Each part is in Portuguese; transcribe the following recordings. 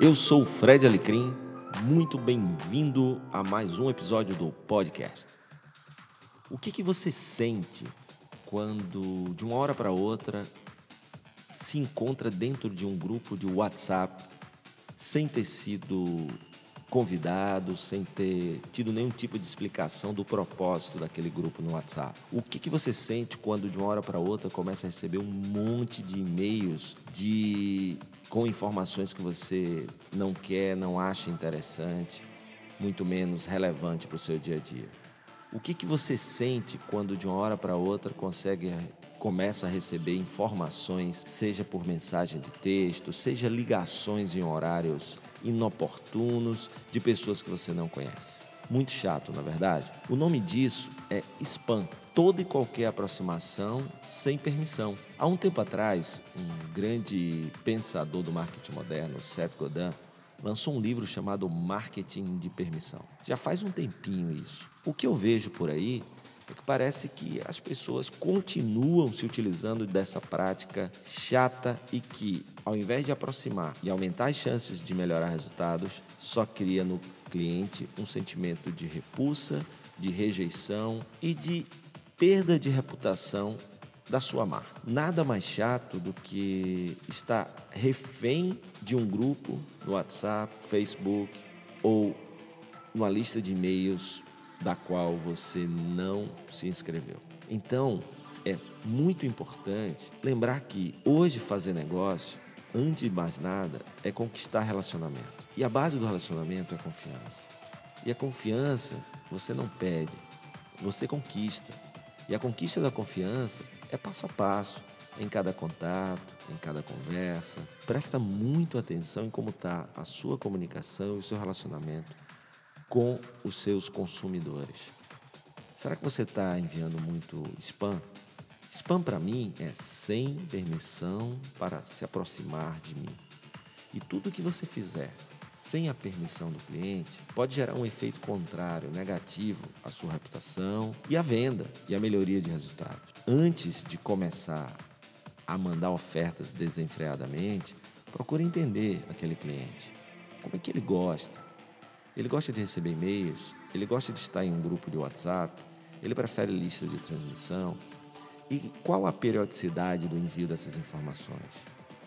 Eu sou o Fred Alecrim, muito bem-vindo a mais um episódio do podcast. O que, que você sente quando, de uma hora para outra, se encontra dentro de um grupo de WhatsApp sem ter sido convidado, sem ter tido nenhum tipo de explicação do propósito daquele grupo no WhatsApp. O que, que você sente quando de uma hora para outra começa a receber um monte de e-mails de com informações que você não quer, não acha interessante, muito menos relevante para o seu dia a dia? O que, que você sente quando de uma hora para outra consegue começa a receber informações, seja por mensagem de texto, seja ligações em horários inoportunos de pessoas que você não conhece. Muito chato, na verdade. O nome disso é spam. Toda e qualquer aproximação sem permissão. Há um tempo atrás, um grande pensador do marketing moderno, Seth Godin, lançou um livro chamado Marketing de Permissão. Já faz um tempinho isso. O que eu vejo por aí é que parece que as pessoas continuam se utilizando dessa prática chata e que, ao invés de aproximar e aumentar as chances de melhorar resultados, só cria no cliente um sentimento de repulsa, de rejeição e de perda de reputação da sua marca. Nada mais chato do que estar refém de um grupo no WhatsApp, Facebook ou numa lista de e-mails da qual você não se inscreveu. Então, é muito importante lembrar que hoje fazer negócio, antes de mais nada, é conquistar relacionamento. E a base do relacionamento é confiança. E a confiança você não pede, você conquista. E a conquista da confiança é passo a passo, em cada contato, em cada conversa. Presta muito atenção em como está a sua comunicação e o seu relacionamento com os seus consumidores. Será que você está enviando muito spam? Spam para mim é sem permissão para se aproximar de mim. E tudo que você fizer sem a permissão do cliente pode gerar um efeito contrário, negativo à sua reputação e à venda e à melhoria de resultados. Antes de começar a mandar ofertas desenfreadamente, procure entender aquele cliente. Como é que ele gosta? Ele gosta de receber e-mails, ele gosta de estar em um grupo de WhatsApp, ele prefere lista de transmissão. E qual a periodicidade do envio dessas informações?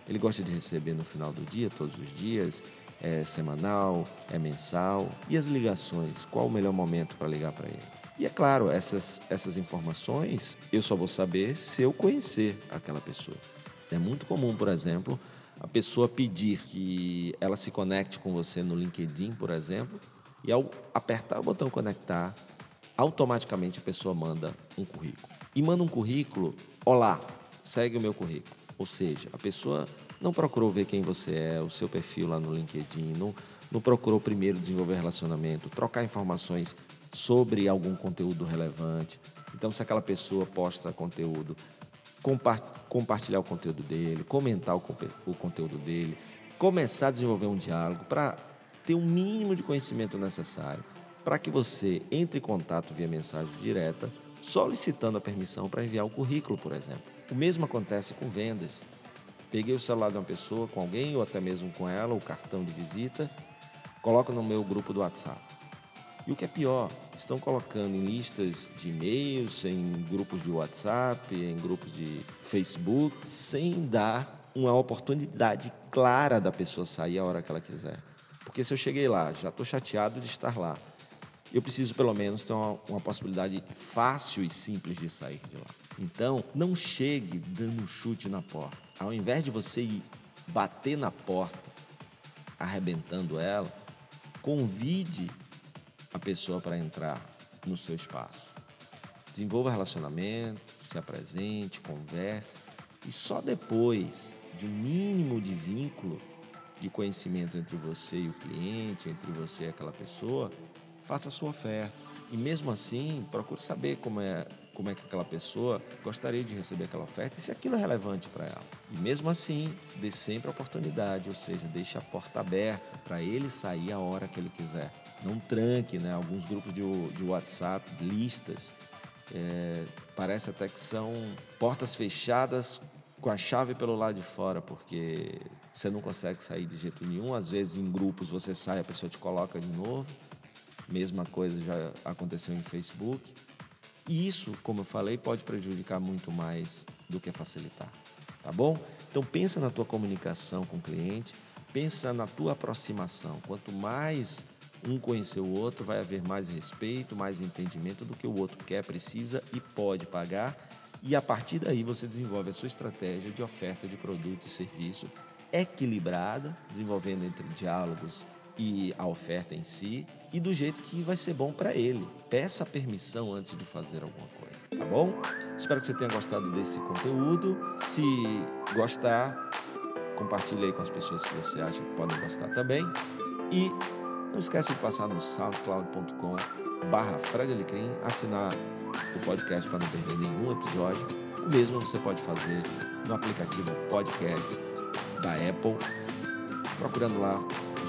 Ele gosta de receber no final do dia, todos os dias? É semanal? É mensal? E as ligações? Qual o melhor momento para ligar para ele? E é claro, essas, essas informações eu só vou saber se eu conhecer aquela pessoa. É muito comum, por exemplo, a pessoa pedir que ela se conecte com você no LinkedIn, por exemplo, e ao apertar o botão conectar, automaticamente a pessoa manda um currículo. E manda um currículo, olá, segue o meu currículo. Ou seja, a pessoa não procurou ver quem você é, o seu perfil lá no LinkedIn, não, não procurou primeiro desenvolver relacionamento, trocar informações sobre algum conteúdo relevante. Então, se aquela pessoa posta conteúdo compartilhar o conteúdo dele, comentar o, conteúdo dele, começar a desenvolver um diálogo para ter o um mínimo de conhecimento necessário para que você entre em contato via mensagem direta, solicitando a permissão para enviar o currículo, por exemplo. O mesmo acontece com vendas. Peguei o celular de uma pessoa, com alguém, ou até mesmo com ela, o cartão de visita, coloco no meu grupo do WhatsApp. E o que é pior, estão colocando em listas de e-mails, em grupos de WhatsApp, em grupos de Facebook, sem dar uma oportunidade clara da pessoa sair a hora que ela quiser. Porque se eu cheguei lá, já estou chateado de estar lá, eu preciso pelo menos ter uma, uma, possibilidade fácil e simples de sair de lá. Então, não chegue dando um chute na porta. Ao invés de você ir bater na porta, arrebentando ela, convide a pessoa para entrar no seu espaço. Desenvolva relacionamento, se apresente, converse e só depois de um mínimo de vínculo de conhecimento entre você e o cliente, entre você e aquela pessoa, faça a sua oferta. E mesmo assim, procure saber como é, como é que aquela pessoa gostaria de receber aquela oferta e se aquilo é relevante para ela. E mesmo assim, dê sempre a oportunidade, ou seja, deixe a porta aberta para ele sair a hora que ele quiser não tranque, né? Alguns grupos de, de WhatsApp, listas, é, parece até que são portas fechadas com a chave pelo lado de fora, porque você não consegue sair de jeito nenhum. Às vezes, em grupos, você sai, a pessoa te coloca de novo. Mesma coisa já aconteceu em Facebook. E isso, como eu falei, pode prejudicar muito mais do que facilitar. Tá bom? Então pensa na tua comunicação com o cliente, pensa na tua aproximação. Quanto mais um conhecer o outro, vai haver mais respeito, mais entendimento do que o outro quer, precisa e pode pagar. E a partir daí você desenvolve a sua estratégia de oferta de produto e serviço equilibrada, desenvolvendo entre diálogos e a oferta em si, e do jeito que vai ser bom para ele. Peça permissão antes de fazer alguma coisa, tá bom? Espero que você tenha gostado desse conteúdo. Se gostar, compartilhe aí com as pessoas que você acha que podem gostar também. E não esquece de passar no soundcloud.com barra assinar o podcast para não perder nenhum episódio. O mesmo você pode fazer no aplicativo podcast da Apple, procurando lá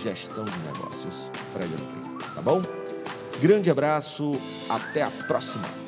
Gestão de Negócios Fred Alecrim, tá bom? Grande abraço, até a próxima!